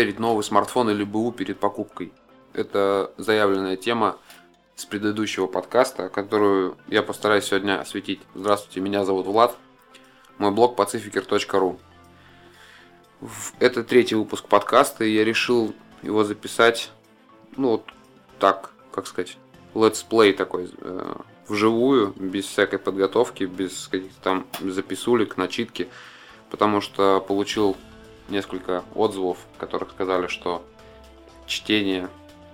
проверить новый смартфон или БУ перед покупкой. Это заявленная тема с предыдущего подкаста, которую я постараюсь сегодня осветить. Здравствуйте, меня зовут Влад. Мой блог pacificer.ru. Это третий выпуск подкаста, и я решил его записать, ну вот так, как сказать, let's play такой, э, вживую, без всякой подготовки, без каких-то там записулек, начитки, потому что получил несколько отзывов, в которых сказали, что чтение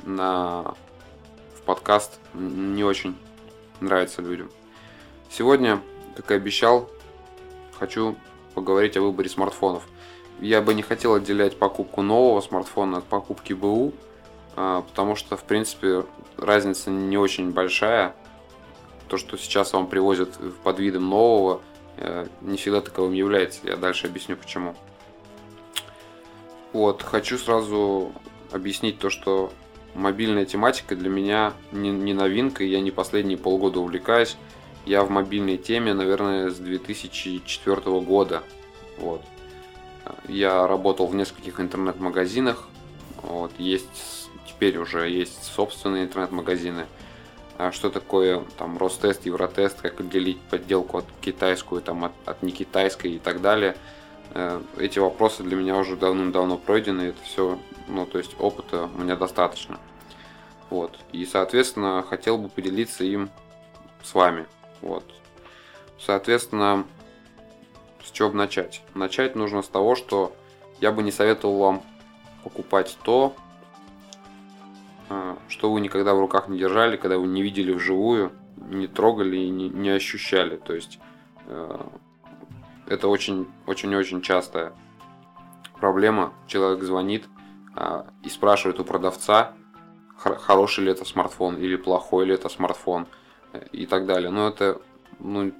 на в подкаст не очень нравится людям. Сегодня, как и обещал, хочу поговорить о выборе смартфонов. Я бы не хотел отделять покупку нового смартфона от покупки БУ, а, потому что, в принципе, разница не очень большая. То, что сейчас вам привозят под видом нового, э, не всегда таковым является. Я дальше объясню почему. Вот, хочу сразу объяснить то, что мобильная тематика для меня не, не новинка, я не последние полгода увлекаюсь. Я в мобильной теме, наверное, с 2004 года. Вот. Я работал в нескольких интернет-магазинах. Вот. Есть, теперь уже есть собственные интернет-магазины. А что такое там Ростест, Евротест, как отделить подделку от китайскую, там, от, от не китайской и так далее – эти вопросы для меня уже давным-давно пройдены, это все, ну, то есть опыта у меня достаточно. Вот. И, соответственно, хотел бы поделиться им с вами. Вот. Соответственно, с чего бы начать? Начать нужно с того, что я бы не советовал вам покупать то, э, что вы никогда в руках не держали, когда вы не видели вживую, не трогали и не, не ощущали. То есть э, это очень, очень-очень частая проблема. Человек звонит а, и спрашивает у продавца, хороший ли это смартфон или плохой ли это смартфон э, и так далее. Но это, ну,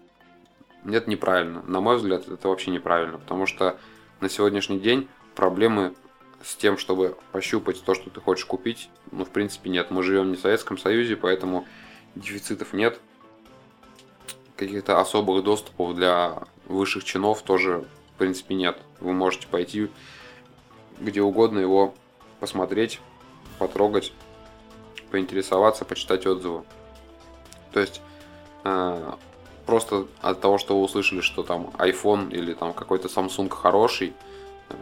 нет, неправильно. На мой взгляд, это вообще неправильно, потому что на сегодняшний день проблемы с тем, чтобы пощупать то, что ты хочешь купить, ну, в принципе, нет. Мы живем не в Советском Союзе, поэтому дефицитов нет. Каких-то особых доступов для высших чинов тоже, в принципе, нет. Вы можете пойти где угодно его посмотреть, потрогать, поинтересоваться, почитать отзывы. То есть э, просто от того, что вы услышали, что там iPhone или там какой-то Samsung хороший, э,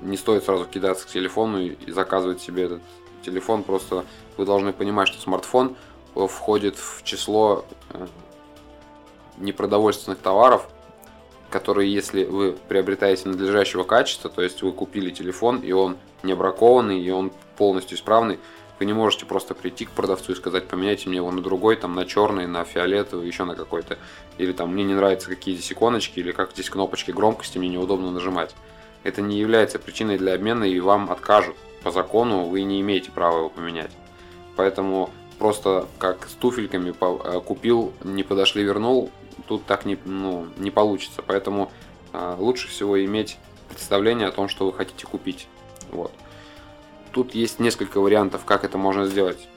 не стоит сразу кидаться к телефону и, и заказывать себе этот телефон. Просто вы должны понимать, что смартфон входит в число э, непродовольственных товаров, которые, если вы приобретаете надлежащего качества, то есть вы купили телефон, и он не бракованный, и он полностью исправный, вы не можете просто прийти к продавцу и сказать, поменяйте мне его на другой, там, на черный, на фиолетовый, еще на какой-то. Или там, мне не нравятся какие здесь иконочки, или как здесь кнопочки громкости, мне неудобно нажимать. Это не является причиной для обмена, и вам откажут. По закону вы не имеете права его поменять. Поэтому просто как с туфельками э, купил, не подошли, вернул, тут так не, ну, не получится. Поэтому э, лучше всего иметь представление о том, что вы хотите купить. Вот. Тут есть несколько вариантов, как это можно сделать.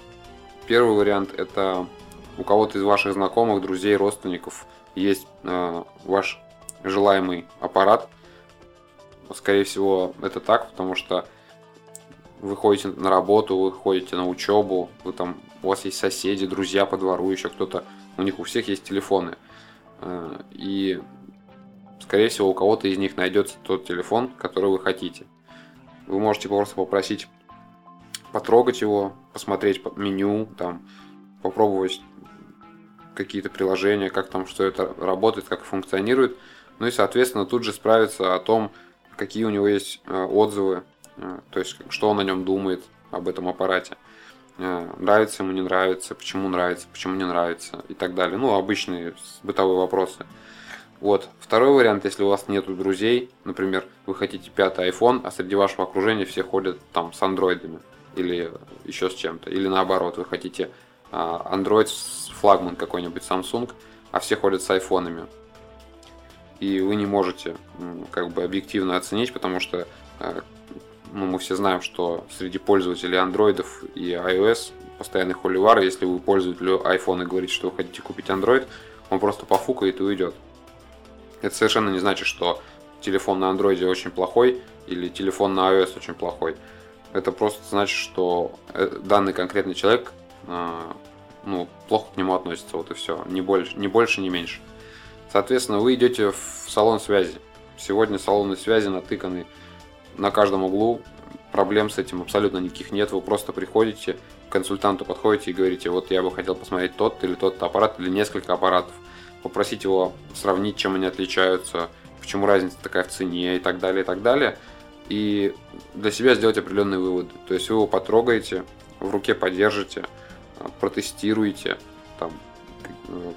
Первый вариант это у кого-то из ваших знакомых, друзей, родственников есть э, ваш желаемый аппарат. Скорее всего, это так, потому что вы ходите на работу, вы ходите на учебу, вы там, у вас есть соседи, друзья по двору, еще кто-то, у них у всех есть телефоны. Э, и, скорее всего, у кого-то из них найдется тот телефон, который вы хотите. Вы можете просто попросить потрогать его, посмотреть меню, там, попробовать какие-то приложения, как там что это работает, как функционирует. Ну и, соответственно, тут же справиться о том, какие у него есть э, отзывы, э, то есть что он о нем думает, об этом аппарате. Э, нравится ему, не нравится, почему нравится, почему не нравится и так далее. Ну, обычные бытовые вопросы. Вот. Второй вариант, если у вас нету друзей, например, вы хотите пятый iPhone, а среди вашего окружения все ходят там с андроидами или еще с чем-то. Или наоборот, вы хотите а, Android флагман какой-нибудь Samsung, а все ходят с айфонами. И вы не можете как бы объективно оценить, потому что э, ну, мы все знаем, что среди пользователей андроидов и iOS постоянный холивар, если вы пользователь iPhone и говорите, что вы хотите купить Android, он просто пофукает и уйдет. Это совершенно не значит, что телефон на андроиде очень плохой или телефон на iOS очень плохой. Это просто значит, что э, данный конкретный человек ну, плохо к нему относится, вот и все. Не больше, не больше, не меньше. Соответственно, вы идете в салон связи. Сегодня салоны связи натыканы на каждом углу. Проблем с этим абсолютно никаких нет. Вы просто приходите, к консультанту подходите и говорите, вот я бы хотел посмотреть тот или тот аппарат, или несколько аппаратов. Попросить его сравнить, чем они отличаются, почему разница такая в цене и так далее, и так далее. И для себя сделать определенные выводы. То есть вы его потрогаете, в руке подержите, протестируете, там,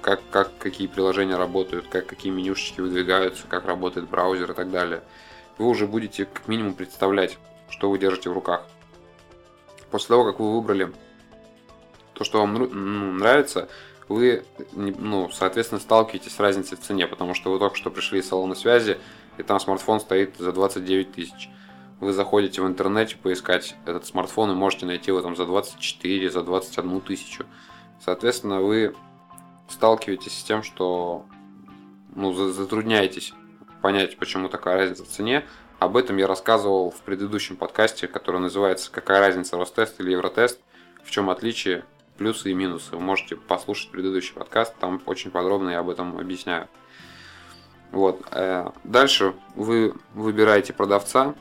как, как какие приложения работают, как какие менюшечки выдвигаются, как работает браузер и так далее. Вы уже будете как минимум представлять, что вы держите в руках. После того, как вы выбрали то, что вам ну, нравится, вы, ну, соответственно, сталкиваетесь с разницей в цене, потому что вы только что пришли из салона связи, и там смартфон стоит за 29 тысяч. Вы заходите в интернете поискать этот смартфон и можете найти его там за 24, за 21 тысячу. Соответственно, вы сталкиваетесь с тем, что ну, затрудняетесь понять, почему такая разница в цене. Об этом я рассказывал в предыдущем подкасте, который называется «Какая разница, Ростест или Евротест? В чем отличие, плюсы и минусы». Вы можете послушать предыдущий подкаст, там очень подробно я об этом объясняю. Вот. Э, дальше вы выбираете продавца.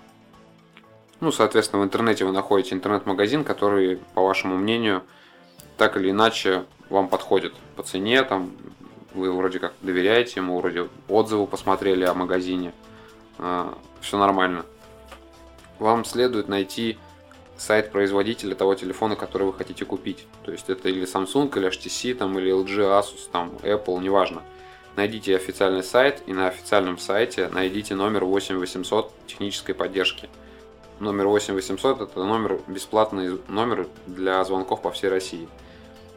Ну, соответственно, в интернете вы находите интернет-магазин, который, по вашему мнению, так или иначе вам подходит по цене, там вы вроде как доверяете ему, вроде отзывы посмотрели о магазине, а, все нормально. Вам следует найти сайт производителя того телефона, который вы хотите купить. То есть это или Samsung, или HTC, там, или LG, Asus, там, Apple, неважно. Найдите официальный сайт и на официальном сайте найдите номер 8800 технической поддержки. Номер 8800 это номер бесплатный номер для звонков по всей России.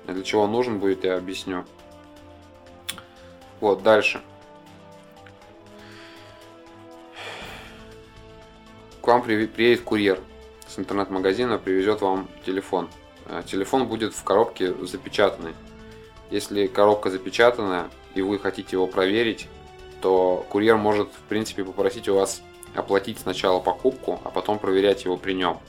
Для чего он нужен будет, я объясню. Вот, дальше. К вам приедет курьер с интернет-магазина, привезет вам телефон. Э, телефон будет в коробке запечатанный. Если коробка запечатанная и вы хотите его проверить, то курьер может, в принципе, попросить у вас оплатить сначала покупку, а потом проверять его при нем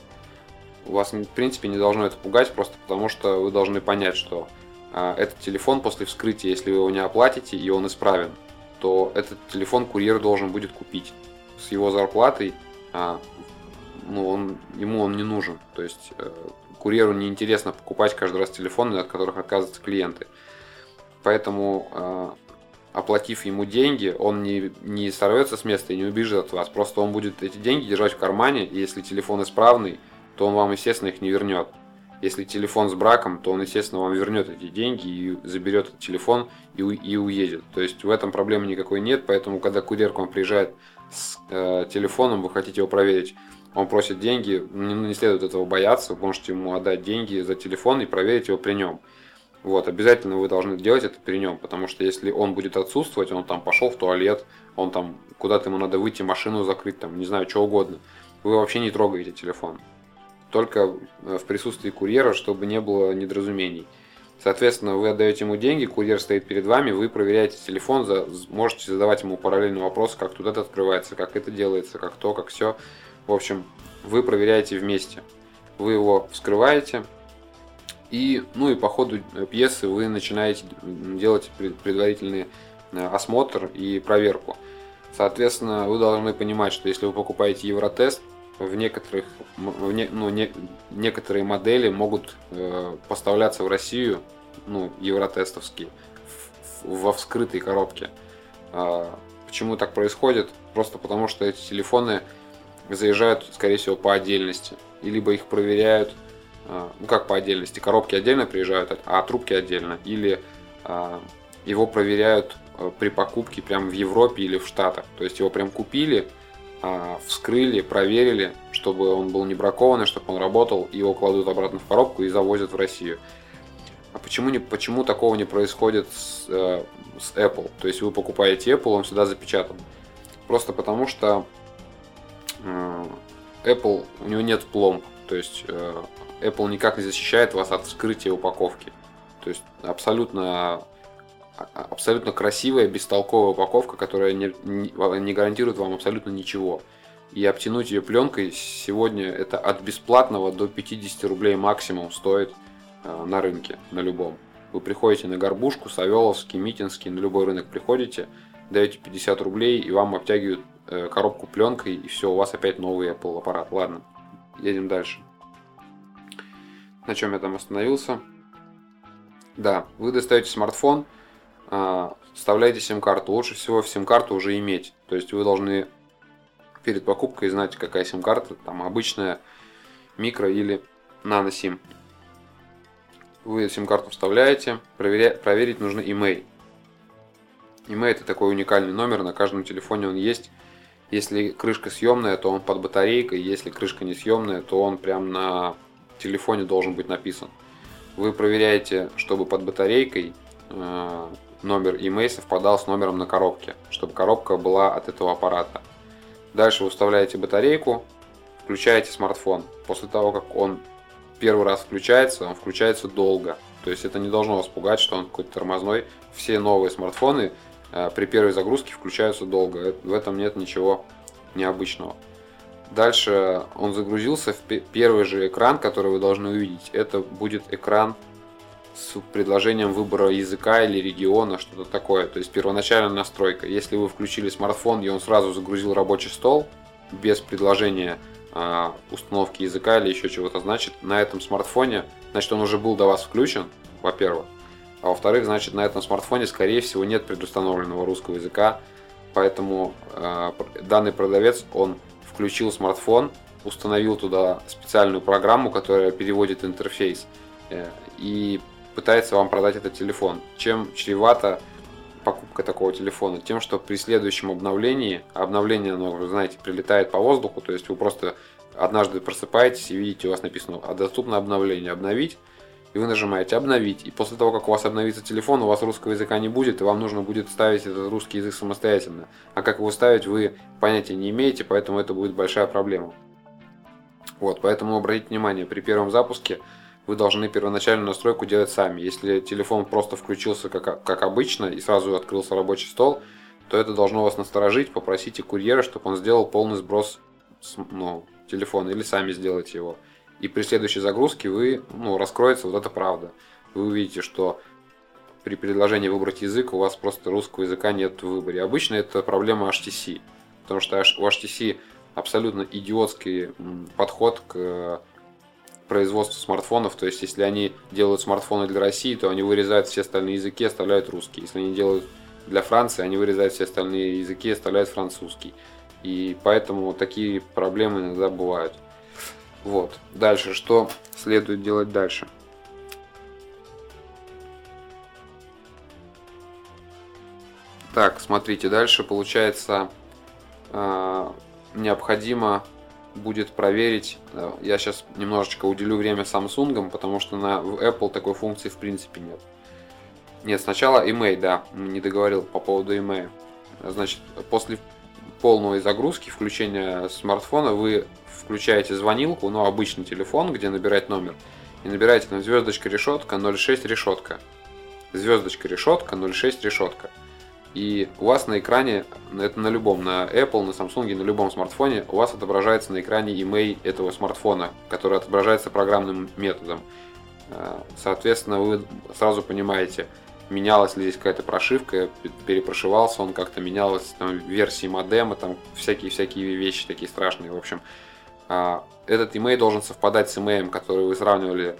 вас, в принципе, не должно это пугать, просто потому что вы должны понять, что этот телефон после вскрытия, если вы его не оплатите и он исправен, то этот телефон курьер должен будет купить. С его зарплатой а, ну, он, ему он не нужен. То есть э, курьеру неинтересно покупать каждый раз телефоны, от которых отказываются клиенты. Поэтому, э, оплатив ему деньги, он не, не сорвется с места и не убежит от вас. Просто он будет эти деньги держать в кармане, и если телефон исправный, то он вам, естественно, их не вернет. Если телефон с браком, то он, естественно, вам вернет эти деньги и заберет этот телефон и, и уедет. То есть в этом проблемы никакой нет, поэтому когда курьер к вам приезжает с э, телефоном, вы хотите его проверить, он просит деньги, не, не следует этого бояться, вы можете ему отдать деньги за телефон и проверить его при нем. Вот, обязательно вы должны делать это при нем, потому что если он будет отсутствовать, он там пошел в туалет, он там куда-то ему надо выйти, машину закрыть, там, не знаю, что угодно, вы вообще не трогаете телефон только э, в присутствии курьера, чтобы не было недоразумений. Соответственно, вы отдаете ему деньги, курьер стоит перед вами, вы проверяете телефон, можете задавать ему параллельный вопрос, как тут это открывается, как это делается, как то, как все. В общем, вы проверяете вместе. Вы его вскрываете, и, ну и по ходу пьесы вы начинаете делать предварительный э, осмотр и проверку. Соответственно, вы должны понимать, что если вы покупаете Евротест, в некоторых, в не, ну, не, некоторые модели могут э, поставляться в Россию, ну, евротестовские, во вскрытой коробке. А, почему так происходит? Просто потому, что эти телефоны заезжают, скорее всего, по отдельности. И либо их проверяют, а, ну как по отдельности, коробки отдельно приезжают, а трубки отдельно. Или а, его проверяют э, при покупке прямо в Европе или в Штатах. То есть его прям купили, а, вскрыли, проверили, чтобы он был не бракованный, чтобы он работал, его кладут обратно в коробку и завозят в Россию. А почему, не, почему такого не происходит с, э, с Apple? То есть вы покупаете Apple, он всегда запечатан. Просто потому что э, Apple, у него нет пломб. То есть э, Apple никак не защищает вас от вскрытия упаковки. То есть абсолютно абсолютно красивая, бестолковая упаковка, которая не, не, гарантирует вам абсолютно ничего. И обтянуть ее пленкой сегодня это от бесплатного до 50 рублей максимум стоит э, на рынке, на любом. Вы приходите на Горбушку, Савеловский, Митинский, на любой рынок приходите, даете 50 рублей и вам обтягивают э, коробку пленкой и все, у вас опять новый Apple аппарат. Ладно, едем дальше. На чем я там остановился? Да, вы достаете смартфон, а, вставляете сим-карту. Лучше всего в сим-карту уже иметь. То есть вы должны перед покупкой знать, какая сим-карта, там обычная, микро или нано-сим. Вы сим-карту вставляете, проверя... проверить нужно email. Email это такой уникальный номер, на каждом телефоне он есть. Если крышка съемная, то он под батарейкой, если крышка не съемная, то он прям на телефоне должен быть написан. Вы проверяете, чтобы под батарейкой э, номер email совпадал с номером на коробке, чтобы коробка была от этого аппарата. Дальше вы вставляете батарейку, включаете смартфон. После того, как он первый раз включается, он включается долго. То есть это не должно вас пугать, что он какой-то тормозной. Все новые смартфоны э, при первой загрузке включаются долго. В этом нет ничего необычного. Дальше он загрузился в первый же экран, который вы должны увидеть. Это будет экран с предложением выбора языка или региона, что-то такое. То есть первоначальная настройка. Если вы включили смартфон и он сразу загрузил рабочий стол без предложения а, установки языка или еще чего-то, значит на этом смартфоне, значит он уже был до вас включен, во-первых. А во-вторых, значит на этом смартфоне скорее всего нет предустановленного русского языка, поэтому э, данный продавец он включил смартфон, установил туда специальную программу, которая переводит интерфейс э, и пытается вам продать этот телефон. Чем чревато покупка такого телефона? Тем, что при следующем обновлении, обновление, оно, вы знаете, прилетает по воздуху, то есть вы просто однажды просыпаетесь и видите, у вас написано «А «Доступно обновление», «Обновить», и вы нажимаете «Обновить». И после того, как у вас обновится телефон, у вас русского языка не будет, и вам нужно будет ставить этот русский язык самостоятельно. А как его ставить, вы понятия не имеете, поэтому это будет большая проблема. Вот, поэтому обратите внимание, при первом запуске вы должны первоначальную настройку делать сами. Если телефон просто включился как, как обычно и сразу открылся рабочий стол, то это должно вас насторожить. Попросите курьера, чтобы он сделал полный сброс ну, телефона или сами сделайте его. И при следующей загрузке вы, ну, раскроется вот эта правда. Вы увидите, что при предложении выбрать язык у вас просто русского языка нет в выборе. Обычно это проблема HTC, потому что у HTC абсолютно идиотский подход к производству смартфонов. То есть, если они делают смартфоны для России, то они вырезают все остальные языки, оставляют русский. Если они делают для Франции, они вырезают все остальные языки, оставляют французский. И поэтому такие проблемы иногда бывают. Вот. Дальше, что следует делать дальше? Так, смотрите, дальше получается э, необходимо будет проверить. Я сейчас немножечко уделю время Samsung, потому что на в Apple такой функции в принципе нет. Нет, сначала email, да, не договорил по поводу email. Значит, после полной загрузки, включения смартфона, вы включаете звонилку, ну, обычный телефон, где набирать номер, и набираете там звездочка решетка 06 решетка. Звездочка решетка 06 решетка. И у вас на экране, это на любом, на Apple, на Samsung, на любом смартфоне, у вас отображается на экране email этого смартфона, который отображается программным методом. Э, соответственно, вы сразу понимаете, менялась ли здесь какая-то прошивка, перепрошивался он как-то, менялась там версии модема, там всякие-всякие вещи такие страшные. В общем, а, этот email должен совпадать с email, который вы сравнивали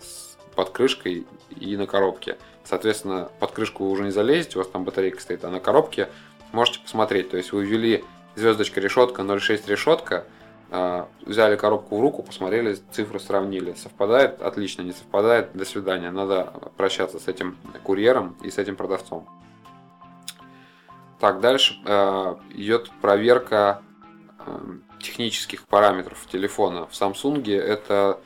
с под крышкой и на коробке. Соответственно, под крышку вы уже не залезете, у вас там батарейка стоит, а на коробке можете посмотреть. То есть вы ввели звездочка решетка 0.6 решетка, а, взяли коробку в руку, посмотрели, цифры сравнили. Совпадает? Отлично, не совпадает? До свидания. Надо прощаться с этим курьером и с этим продавцом. Так, дальше э, идет проверка э, технических параметров телефона. В Samsung это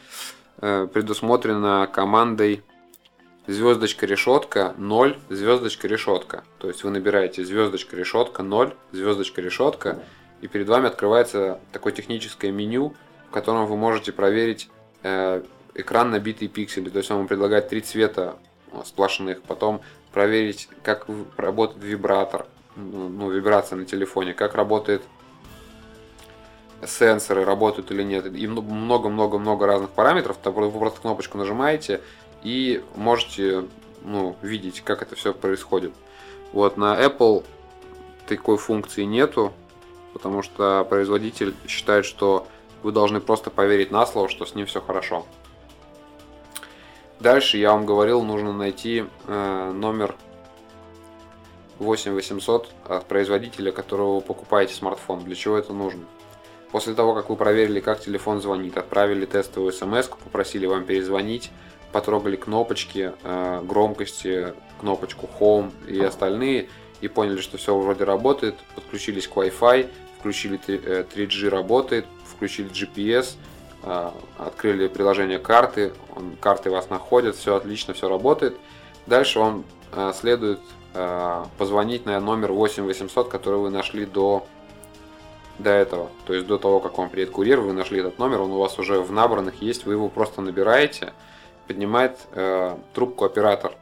э, предусмотрено командой звездочка решетка 0 звездочка решетка. То есть вы набираете звездочка решетка 0 звездочка решетка и перед вами открывается такое техническое меню, в котором вы можете проверить э, экран набитый пиксели. То есть он вам предлагает три цвета сплошных, потом проверить, как работает вибратор, ну, ну, вибрация на телефоне, как работает сенсоры, работают или нет. И много-много-много разных параметров. Вы просто кнопочку нажимаете и можете ну, видеть, как это все происходит. Вот на Apple такой функции нету, потому что производитель считает, что вы должны просто поверить на слово, что с ним все хорошо. Дальше я вам говорил, нужно найти э, номер 8800 от производителя, которого вы покупаете смартфон. Для чего это нужно? После того, как вы проверили, как телефон звонит, отправили тестовую смс, попросили вам перезвонить, потрогали кнопочки, э, громкости, кнопочку Home и остальные, и поняли, что все вроде работает, подключились к Wi-Fi, включили 3G э, работает, включили GPS, э, открыли приложение карты, карты вас находят, все отлично, все работает. Дальше вам следует позвонить на номер 8800, который вы нашли до до этого. То есть до того, как вам приедет курьер, вы нашли этот номер, он у вас уже в набранных есть, вы его просто набираете, поднимает э, трубку оператор.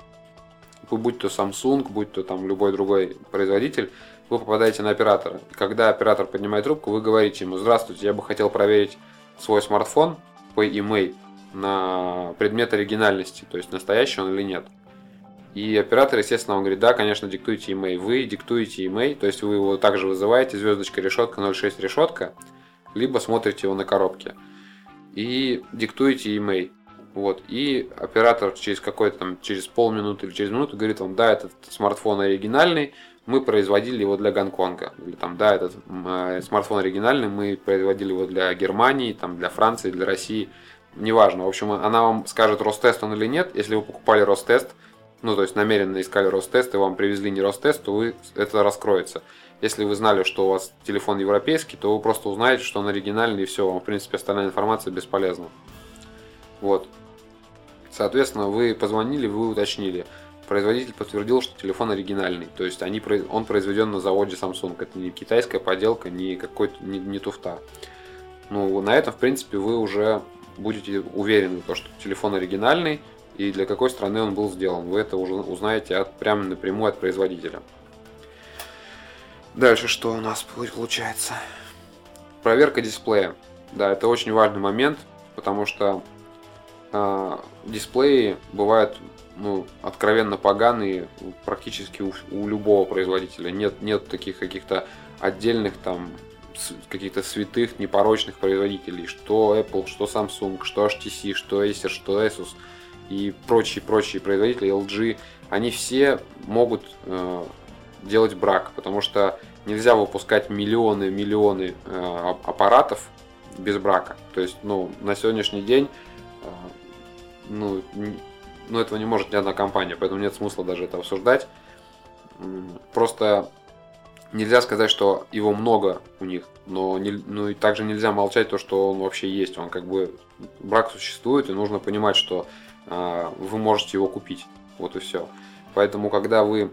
Вы будь то Samsung, будь то там любой другой производитель, вы попадаете на оператора. Когда оператор поднимает трубку, вы говорите ему, здравствуйте, я бы хотел проверить свой смартфон по email на предмет оригинальности, то есть настоящий он или нет. И оператор, естественно, он говорит, да, конечно, диктуйте email. Вы диктуете email, то есть вы его также вызываете, звездочка решетка 06 решетка, либо смотрите его на коробке. И диктуете email. Вот. И оператор через какой-то там, через полминуты или через минуту говорит вам, да, этот смартфон оригинальный, мы производили его для Гонконга. Или там, да, этот э, смартфон оригинальный, мы производили его для Германии, там, для Франции, для России. Неважно. В общем, она вам скажет, Ростест он или нет. Если вы покупали Ростест, ну, то есть намеренно искали Ростест и вам привезли не Ростест, то вы, это раскроется. Если вы знали, что у вас телефон европейский, то вы просто узнаете, что он оригинальный и все, вам, в принципе, остальная информация бесполезна. Вот. Соответственно, вы позвонили, вы уточнили. Производитель подтвердил, что телефон оригинальный. То есть они, он произведен на заводе Samsung. Это не китайская поделка, не какой-то не, не туфта. Ну, на этом, в принципе, вы уже будете уверены, что телефон оригинальный, и для какой страны он был сделан. Вы это уже узнаете от, прямо напрямую от производителя. Дальше что у нас получается? Проверка дисплея. Да, это очень важный момент, потому что э, дисплеи бывают ну, откровенно поганые практически у, у любого производителя. Нет, нет таких каких-то отдельных там каких-то святых, непорочных производителей, что Apple, что Samsung, что HTC, что Acer, что Asus – и прочие-прочие производители, LG, они все могут э, делать брак, потому что нельзя выпускать миллионы-миллионы э, аппаратов без брака. То есть, ну, на сегодняшний день, э, ну, ну, этого не может ни одна компания, поэтому нет смысла даже это обсуждать. Просто нельзя сказать, что его много у них, но не, ну и также нельзя молчать то, что он вообще есть. Он как бы брак существует, и нужно понимать, что вы можете его купить. Вот и все. Поэтому, когда вы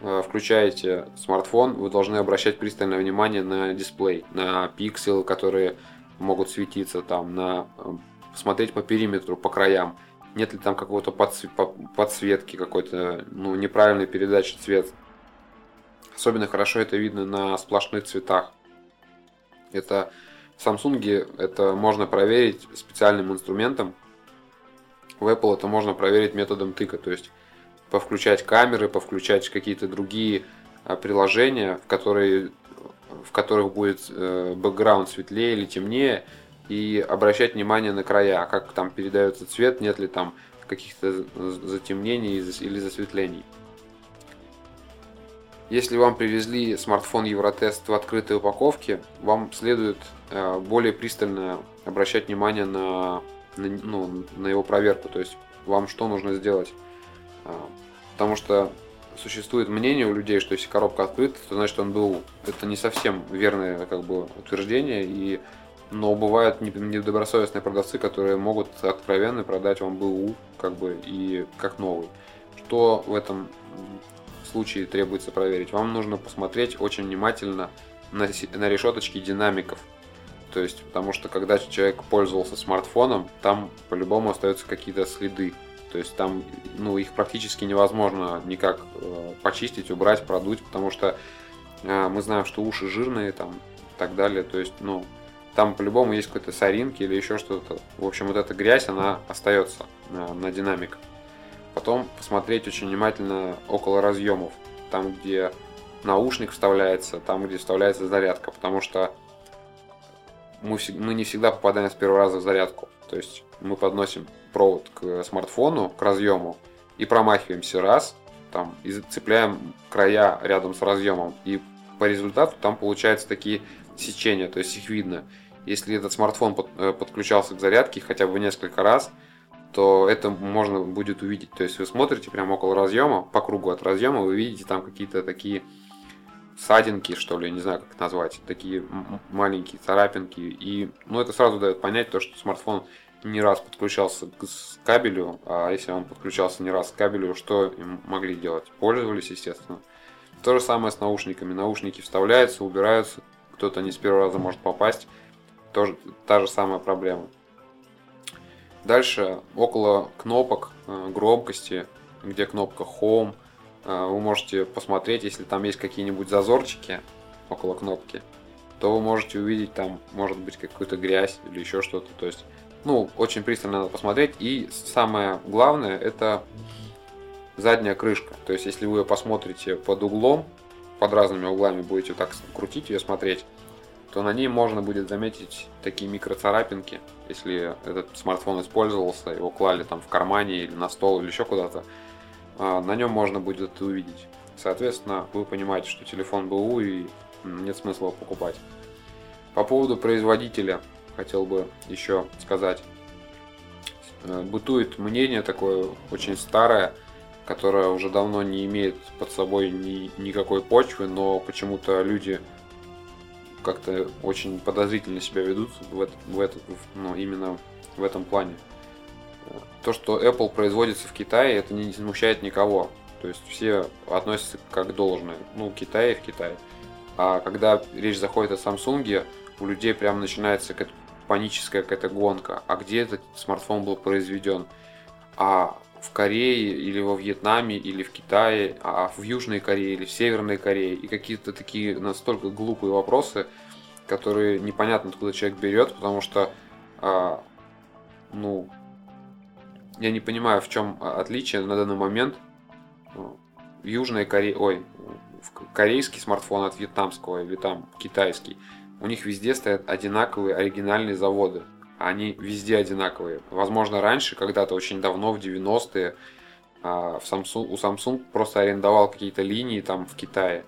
а, включаете смартфон, вы должны обращать пристальное внимание на дисплей, на пикселы, которые могут светиться там, на а, смотреть по периметру, по краям. Нет ли там какого-то подсветки, какой-то ну, неправильной передачи цвета. Особенно хорошо это видно на сплошных цветах. Это в Samsung это можно проверить специальным инструментом, в Apple это можно проверить методом тыка, то есть повключать камеры, повключать какие-то другие а, приложения, в, которые, в которых будет э, бэкграунд светлее или темнее, и обращать внимание на края, как там передается цвет, нет ли там каких-то затемнений или засветлений. Если вам привезли смартфон Евротест в открытой упаковке, вам следует э, более пристально обращать внимание на на, ну, на его проверку. То есть вам что нужно сделать? А, потому что существует мнение у людей, что если коробка открыта, то значит он был. Это не совсем верное как бы утверждение. И но бывают недобросовестные продавцы, которые могут откровенно продать вам БУ как бы и как новый. Что в этом случае требуется проверить? Вам нужно посмотреть очень внимательно на, на решеточки динамиков. То есть, потому что когда человек пользовался смартфоном, там по-любому остаются какие-то следы. То есть там ну, их практически невозможно никак э, почистить, убрать, продуть, потому что э, мы знаем, что уши жирные там и так далее. То есть, ну, там по-любому есть какой-то соринки или еще что-то. В общем, вот эта грязь, она остается на, на динамиках. Потом посмотреть очень внимательно около разъемов, там, где наушник вставляется, там, где вставляется зарядка, потому что мы, мы не всегда попадаем с первого раза в зарядку. То есть мы подносим провод к смартфону, к разъему, и промахиваемся раз, там, и цепляем края рядом с разъемом. И по результату там получаются такие сечения, то есть их видно. Если этот смартфон под, э, подключался к зарядке хотя бы несколько раз, то это можно будет увидеть. То есть вы смотрите прямо около разъема, по кругу от разъема, вы видите там какие-то такие садинки, что ли, не знаю, как назвать, такие маленькие царапинки. И, ну, это сразу дает понять то, что смартфон не раз подключался к кабелю, а если он подключался не раз к кабелю, что им могли делать? Пользовались, естественно. То же самое с наушниками. Наушники вставляются, убираются, кто-то не с первого раза может попасть. Тоже та же самая проблема. Дальше около кнопок э, громкости, где кнопка Home, вы можете посмотреть, если там есть какие-нибудь зазорчики около кнопки, то вы можете увидеть там, может быть, какую-то грязь или еще что-то. То есть, ну, очень пристально надо посмотреть. И самое главное, это задняя крышка. То есть, если вы ее посмотрите под углом, под разными углами будете так крутить ее, смотреть, то на ней можно будет заметить такие микроцарапинки, если этот смартфон использовался, его клали там в кармане или на стол или еще куда-то, на нем можно будет это увидеть. Соответственно, вы понимаете, что телефон БУ и нет смысла его покупать. По поводу производителя хотел бы еще сказать. Э, бытует мнение такое очень старое, которое уже давно не имеет под собой ни, никакой почвы, но почему-то люди как-то очень подозрительно себя ведут в, это, в этот, ну, именно в этом плане. То, что Apple производится в Китае, это не смущает никого. То есть все относятся как должное. Ну, Китай в Китае. А когда речь заходит о Samsung, у людей прям начинается какая-то паническая какая-то гонка. А где этот смартфон был произведен? А в Корее или во Вьетнаме или в Китае, а в Южной Корее или в Северной Корее. И какие-то такие настолько глупые вопросы, которые непонятно откуда человек берет, потому что, а, ну, я не понимаю, в чем отличие на данный момент. В Южной Корее, ой, корейский смартфон от вьетнамского или там китайский, у них везде стоят одинаковые оригинальные заводы они везде одинаковые. Возможно, раньше, когда-то очень давно, в 90-е, а, в Samsung, у Samsung просто арендовал какие-то линии там в Китае,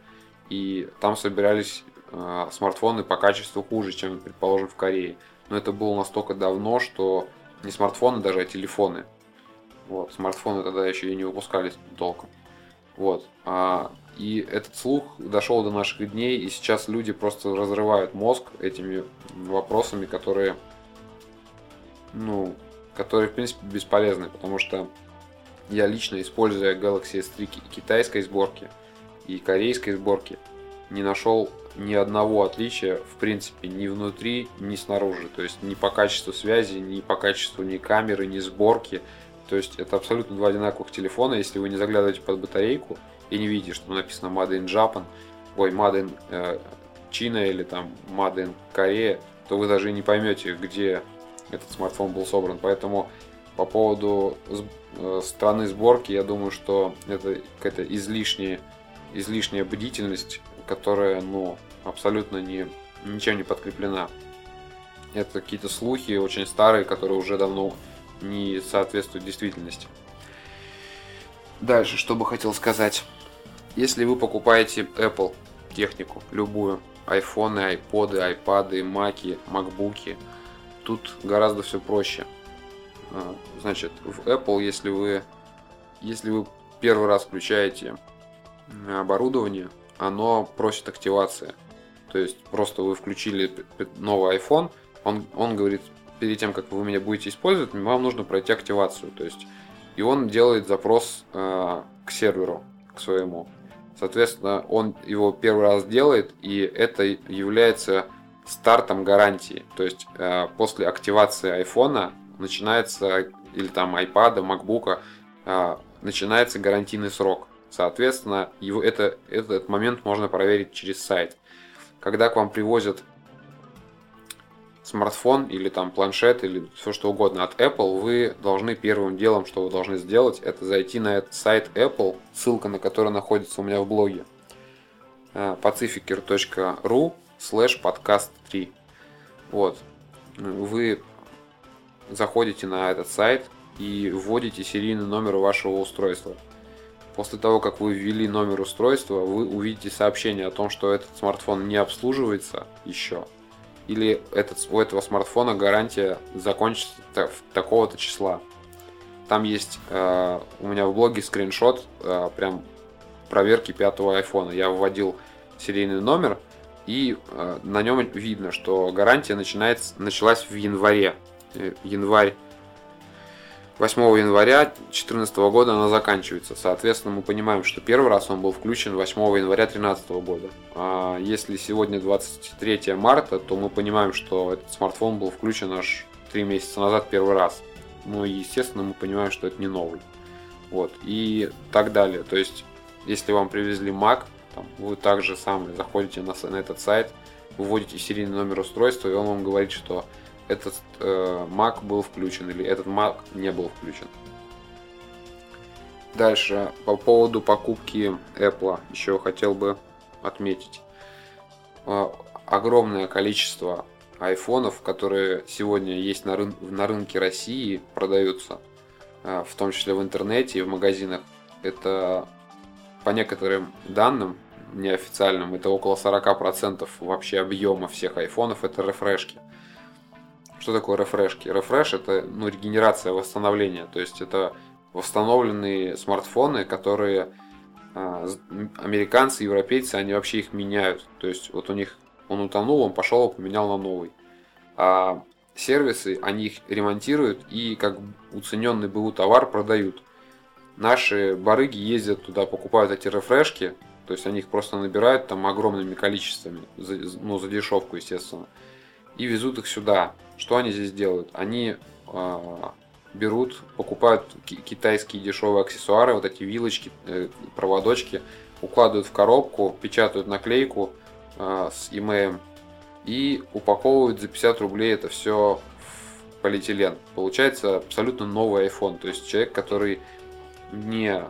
и там собирались а, смартфоны по качеству хуже, чем, предположим, в Корее. Но это было настолько давно, что не смартфоны даже, а телефоны. Вот, смартфоны тогда еще и не выпускались толком. Вот. А, и этот слух дошел до наших дней, и сейчас люди просто разрывают мозг этими вопросами, которые ну, которые, в принципе, бесполезны, потому что я лично, используя Galaxy S3 китайской сборки и корейской сборки, не нашел ни одного отличия, в принципе, ни внутри, ни снаружи. То есть ни по качеству связи, ни по качеству ни камеры, ни сборки. То есть это абсолютно два одинаковых телефона. Если вы не заглядываете под батарейку и не видите, что написано Made in Japan, ой, Made in э, China или там Made in Korea, то вы даже не поймете, где этот смартфон был собран. Поэтому по поводу э, страны сборки, я думаю, что это какая-то излишняя, излишняя бдительность, которая ну, абсолютно не, ничем не подкреплена. Это какие-то слухи очень старые, которые уже давно не соответствуют действительности. Дальше, что бы хотел сказать. Если вы покупаете Apple технику, любую, айфоны, айподы, айпады, маки, макбуки – тут гораздо все проще. А, значит, в Apple, если вы, если вы первый раз включаете оборудование, оно просит активации. То есть просто вы включили новый iPhone, он, он говорит, перед тем, как вы меня будете использовать, вам нужно пройти активацию. То есть, и он делает запрос э, к серверу, к своему. Соответственно, он его первый раз делает, и это является стартом гарантии. То есть э, после активации айфона начинается или там iPad, MacBook, а, начинается гарантийный срок. Соответственно, его, это, этот момент можно проверить через сайт. Когда к вам привозят смартфон или там планшет или все что угодно от Apple, вы должны первым делом, что вы должны сделать, это зайти на этот сайт Apple, ссылка на который находится у меня в блоге, э, pacificer.ru slash podcast 3. Вот. Вы заходите на этот сайт и вводите серийный номер вашего устройства. После того, как вы ввели номер устройства, вы увидите сообщение о том, что этот смартфон не обслуживается еще. Или этот, у этого смартфона гарантия закончится такого-то числа. Там есть э, у меня в блоге скриншот э, прям проверки пятого айфона. Я вводил серийный номер, и э, на нем видно, что гарантия начинается, началась в январе. Э, январь 8 января 2014 года она заканчивается. Соответственно, мы понимаем, что первый раз он был включен 8 января 2013 года. А если сегодня 23 марта, то мы понимаем, что этот смартфон был включен аж 3 месяца назад первый раз. Ну и, естественно, мы понимаем, что это не новый. Вот. И так далее. То есть, если вам привезли Mac, там, вы также сами заходите на, на этот сайт, вводите серийный номер устройства, и он вам говорит, что этот э, Mac был включен или этот Mac не был включен. Дальше, по поводу покупки Apple, еще хотел бы отметить. Э, огромное количество айфонов, которые сегодня есть на, рын на рынке России, продаются, э, в том числе в интернете и в магазинах. Это по некоторым данным неофициальным, это около 40% вообще объема всех айфонов, это рефрешки. Что такое рефрешки? Рефреш это ну, регенерация, восстановление. То есть это восстановленные смартфоны, которые а, американцы, европейцы, они вообще их меняют. То есть вот у них он утонул, он пошел, поменял на новый. А сервисы, они их ремонтируют и как уцененный БУ товар продают. Наши барыги ездят туда, покупают эти рефрешки, то есть они их просто набирают там огромными количествами, за, ну за дешевку, естественно, и везут их сюда. Что они здесь делают? Они э, берут, покупают китайские дешевые аксессуары, вот эти вилочки, э, проводочки, укладывают в коробку, печатают наклейку э, с имеем и упаковывают за 50 рублей это все в полиэтилен. Получается абсолютно новый iPhone. То есть человек, который не,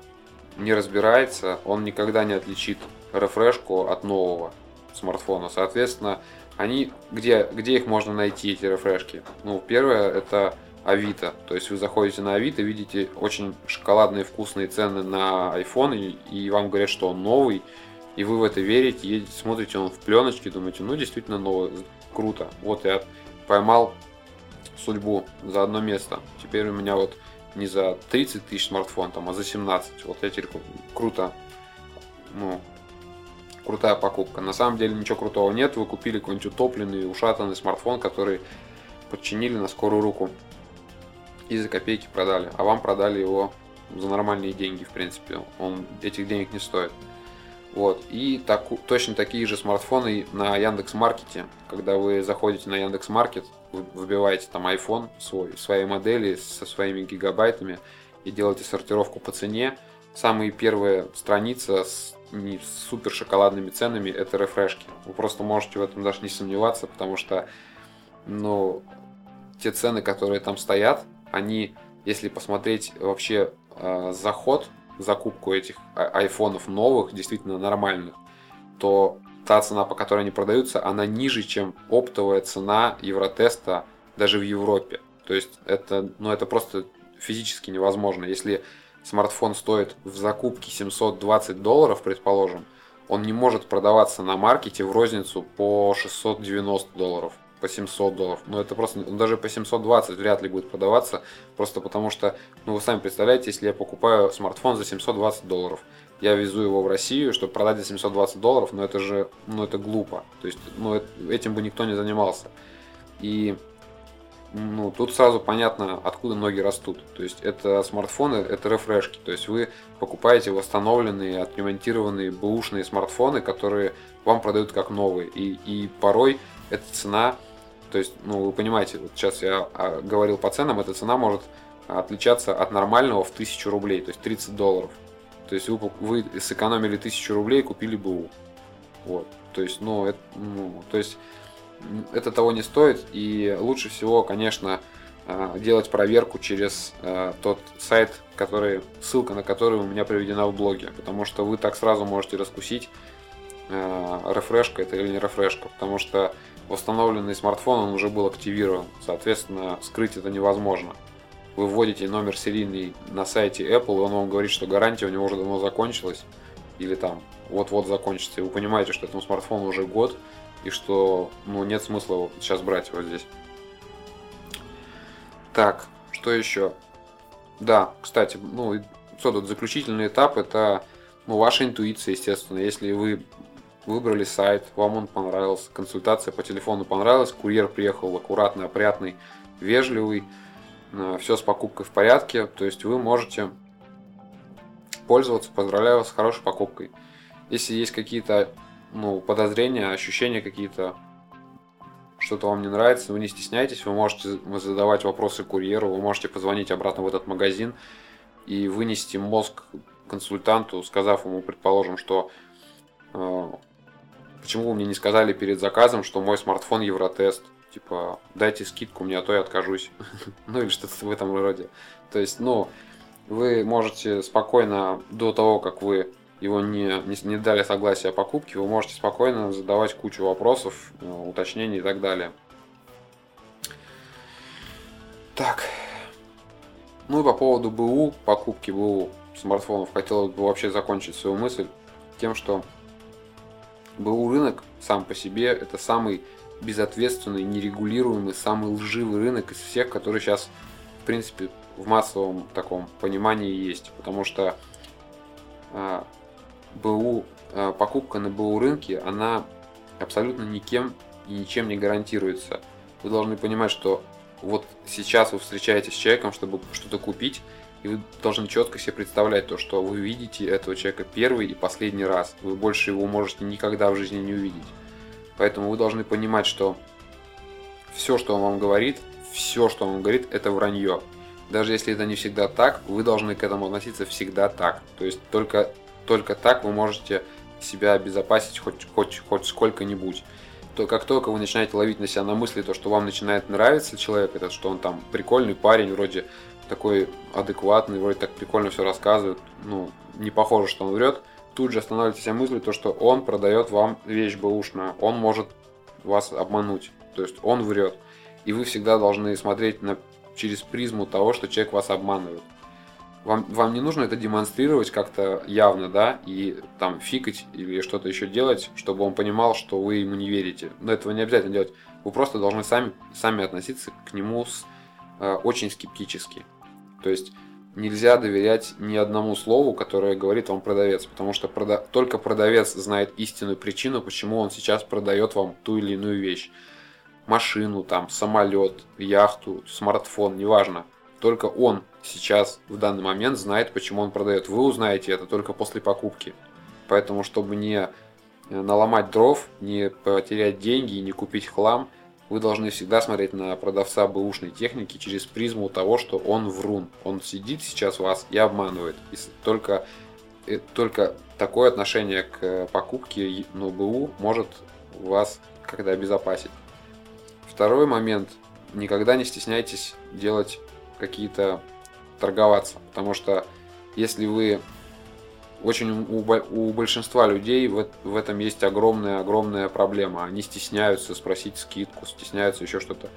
не разбирается, он никогда не отличит рефрешку от нового смартфона. Соответственно, они, где, где их можно найти, эти рефрешки? Ну, первое, это Авито. То есть вы заходите на Авито, видите очень шоколадные вкусные цены на iPhone, и, и вам говорят, что он новый, и вы в это верите, едете, смотрите он в пленочке, думаете, ну, действительно новый, круто. Вот я поймал судьбу за одно место. Теперь у меня вот не за 30 тысяч смартфон, там, а за 17. Вот я теперь круто ну, крутая покупка. На самом деле ничего крутого нет. Вы купили какой-нибудь утопленный, ушатанный смартфон, который подчинили на скорую руку и за копейки продали. А вам продали его за нормальные деньги, в принципе. Он этих денег не стоит. Вот. И так, точно такие же смартфоны на Яндекс Маркете. Когда вы заходите на Яндекс Маркет, выбиваете там iPhone свой, своей модели со своими гигабайтами и делаете сортировку по цене. Самые первые страницы с не супер шоколадными ценами, это рефрешки. Вы просто можете в этом даже не сомневаться, потому что, ну, те цены, которые там стоят, они, если посмотреть вообще э, заход, закупку этих а, айфонов новых, действительно нормальных, то та цена, по которой они продаются, она ниже, чем оптовая цена Евротеста даже в Европе. То есть это, ну, это просто физически невозможно. Если смартфон стоит в закупке 720 долларов, предположим, он не может продаваться на маркете в розницу по 690 долларов, по 700 долларов. Ну, это просто, он даже по 720 вряд ли будет продаваться, просто потому что, ну, вы сами представляете, если я покупаю смартфон за 720 долларов, я везу его в Россию, чтобы продать за 720 долларов, но это же, ну, это глупо. То есть, ну, этим бы никто не занимался. И ну, тут сразу понятно, откуда ноги растут. То есть это смартфоны, это рефрешки. То есть вы покупаете восстановленные, отремонтированные бэушные смартфоны, которые вам продают как новые. И, и порой эта цена, то есть, ну, вы понимаете, вот сейчас я а, говорил по ценам, эта цена может отличаться от нормального в 1000 рублей, то есть 30 долларов. То есть вы, вы сэкономили 1000 рублей и купили БУ. Вот. То есть, ну, это, ну, то есть это того не стоит. И лучше всего, конечно, э, делать проверку через э, тот сайт, который, ссылка на который у меня приведена в блоге. Потому что вы так сразу можете раскусить, э, рефрешка это или не рефрешка. Потому что восстановленный смартфон он уже был активирован. Соответственно, скрыть это невозможно. Вы вводите номер серийный на сайте Apple, и он вам говорит, что гарантия у него уже давно закончилась. Или там вот-вот закончится. И вы понимаете, что этому смартфону уже год, и что ну, нет смысла сейчас брать его здесь. Так, что еще? Да, кстати, ну, что тут заключительный этап, это ну, ваша интуиция, естественно. Если вы выбрали сайт, вам он понравился, консультация по телефону понравилась, курьер приехал аккуратный, опрятный, вежливый, э, все с покупкой в порядке, то есть вы можете пользоваться. Поздравляю вас с хорошей покупкой. Если есть какие-то ну, подозрения, ощущения какие-то, что-то вам не нравится, вы не стесняйтесь, вы можете задавать вопросы курьеру, вы можете позвонить обратно в этот магазин и вынести мозг консультанту, сказав ему, предположим, что э, почему вы мне не сказали перед заказом, что мой смартфон Евротест, типа, дайте скидку мне, а то я откажусь. ну или что-то в этом роде. То есть, ну, вы можете спокойно до того, как вы его не, не, не дали согласия о покупке, вы можете спокойно задавать кучу вопросов, э, уточнений и так далее. Так. Ну и по поводу БУ, покупки БУ смартфонов, хотелось бы вообще закончить свою мысль тем, что БУ рынок сам по себе это самый безответственный, нерегулируемый, самый лживый рынок из всех, который сейчас, в принципе, в массовом таком понимании есть. Потому что а, БУ, э, покупка на БУ рынке, она абсолютно никем и ничем не гарантируется. Вы должны понимать, что вот сейчас вы встречаетесь с человеком, чтобы что-то купить, и вы должны четко себе представлять то, что вы видите этого человека первый и последний раз. Вы больше его можете никогда в жизни не увидеть. Поэтому вы должны понимать, что все, что он вам говорит, все, что он говорит, это вранье. Даже если это не всегда так, вы должны к этому относиться всегда так. То есть только только так вы можете себя обезопасить хоть, хоть, хоть сколько-нибудь. То как только вы начинаете ловить на себя на мысли, то, что вам начинает нравиться человек, это что он там прикольный парень, вроде такой адекватный, вроде так прикольно все рассказывает, ну, не похоже, что он врет, тут же останавливайте мысли, то, что он продает вам вещь бэушную, он может вас обмануть, то есть он врет. И вы всегда должны смотреть на, через призму того, что человек вас обманывает вам, вам не нужно это демонстрировать как-то явно, да, и там фикать или что-то еще делать, чтобы он понимал, что вы ему не верите. Но этого не обязательно делать. Вы просто должны сами, сами относиться к нему с, э, очень скептически. То есть нельзя доверять ни одному слову, которое говорит вам продавец, потому что прода... только продавец знает истинную причину, почему он сейчас продает вам ту или иную вещь. Машину, там, самолет, яхту, смартфон, неважно. Только он сейчас, в данный момент, знает, почему он продает. Вы узнаете это только после покупки. Поэтому, чтобы не наломать дров, не потерять деньги и не купить хлам, вы должны всегда смотреть на продавца бэушной техники через призму того, что он врун. Он сидит сейчас вас и обманывает. И только, и только такое отношение к покупке ну, БУ может вас когда обезопасить. Второй момент. Никогда не стесняйтесь делать какие-то торговаться. Потому что если вы очень у, у большинства людей в, в этом есть огромная-огромная проблема. Они стесняются спросить скидку, стесняются еще что-то.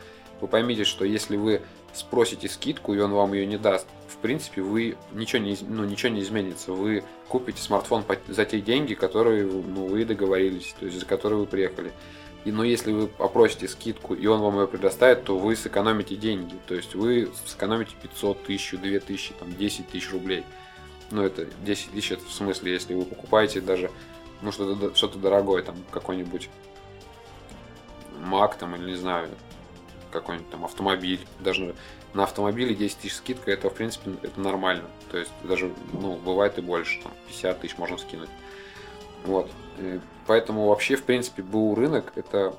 Вы поймите, что если вы спросите скидку, и он вам ее не даст, в принципе, вы ничего не, ну, ничего не изменится. Вы купите смартфон за те деньги, которые ну, вы договорились, то есть за которые вы приехали. И, но если вы попросите скидку, и он вам ее предоставит, то вы сэкономите деньги. То есть вы сэкономите 500 тысяч, 2000, там, 10 тысяч рублей. Ну, это 10 тысяч, это в смысле, если вы покупаете даже ну, что-то что дорогое, там, какой-нибудь Mac, там, или не знаю, какой-нибудь там автомобиль. Даже на автомобиле 10 тысяч скидка, это, в принципе, это нормально. То есть даже, ну, бывает и больше, там, 50 тысяч можно скинуть. Вот. И поэтому вообще, в принципе, БУ рынок, это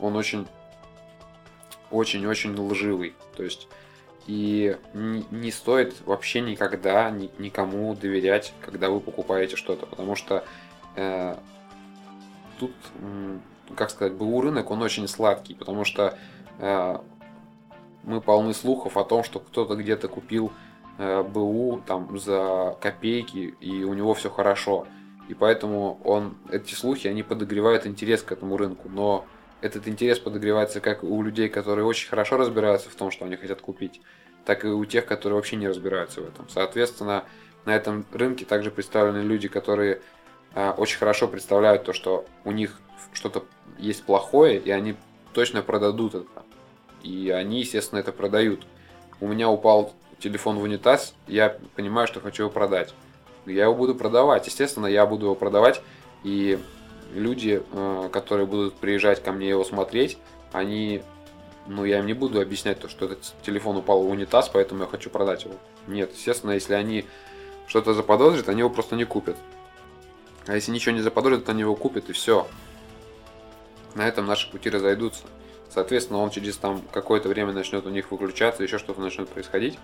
он очень очень-очень лживый. То есть, И не, стоит вообще никогда ни, никому доверять, когда вы покупаете что-то, потому что э, тут, как сказать, БУ рынок, он очень сладкий, потому что э, мы полны слухов о том, что кто-то где-то купил э, БУ там за копейки, и у него все хорошо. И поэтому он, эти слухи, они подогревают интерес к этому рынку. Но этот интерес подогревается как у людей, которые очень хорошо разбираются в том, что они хотят купить, так и у тех, которые вообще не разбираются в этом. Соответственно, на этом рынке также представлены люди, которые э, очень хорошо представляют то, что у них что-то есть плохое, и они точно продадут это. И они, естественно, это продают. У меня упал телефон в унитаз, я понимаю, что хочу его продать. Я его буду продавать. Естественно, я буду его продавать, и люди, э, которые будут приезжать ко мне его смотреть, они, ну, я им не буду объяснять то, что этот телефон упал в унитаз, поэтому я хочу продать его. Нет, естественно, если они что-то заподозрят, они его просто не купят. А если ничего не заподозрят, то они его купят и все. На этом наши пути разойдутся. Соответственно, он через там какое-то время начнет у них выключаться, еще что-то начнет происходить.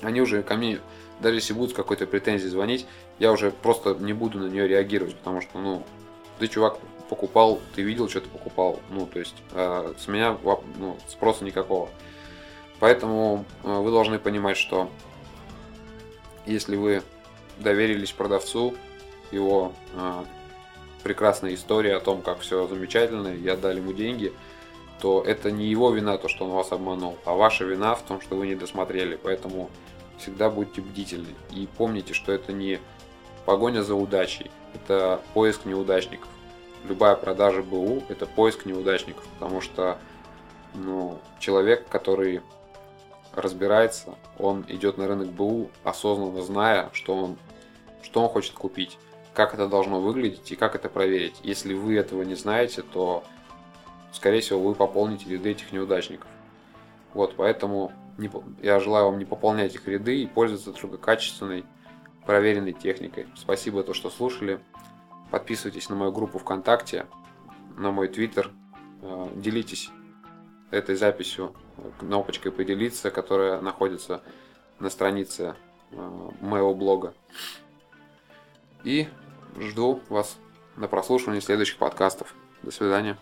Они уже ко мне даже если будут с какой-то претензией звонить, я уже просто не буду на нее реагировать, потому что, ну, ты, чувак, покупал, ты видел, что ты покупал, ну, то есть э, с меня ну, спроса никакого. Поэтому э, вы должны понимать, что если вы доверились продавцу, его э, прекрасная история о том, как все замечательно, и отдали ему деньги, то это не его вина, то, что он вас обманул, а ваша вина в том, что вы не досмотрели. Поэтому всегда будьте бдительны. И помните, что это не погоня за удачей, это поиск неудачников. Любая продажа БУ – это поиск неудачников, потому что ну, человек, который разбирается, он идет на рынок БУ, осознанно зная, что он, что он хочет купить, как это должно выглядеть и как это проверить. Если вы этого не знаете, то, скорее всего, вы пополните ряды этих неудачников. Вот, поэтому не, я желаю вам не пополнять их ряды и пользоваться только качественной, проверенной техникой. Спасибо, то, что слушали. Подписывайтесь на мою группу ВКонтакте, на мой Твиттер. Э, делитесь этой записью кнопочкой «Поделиться», которая находится на странице э, моего блога. И жду вас на прослушивание следующих подкастов. До свидания.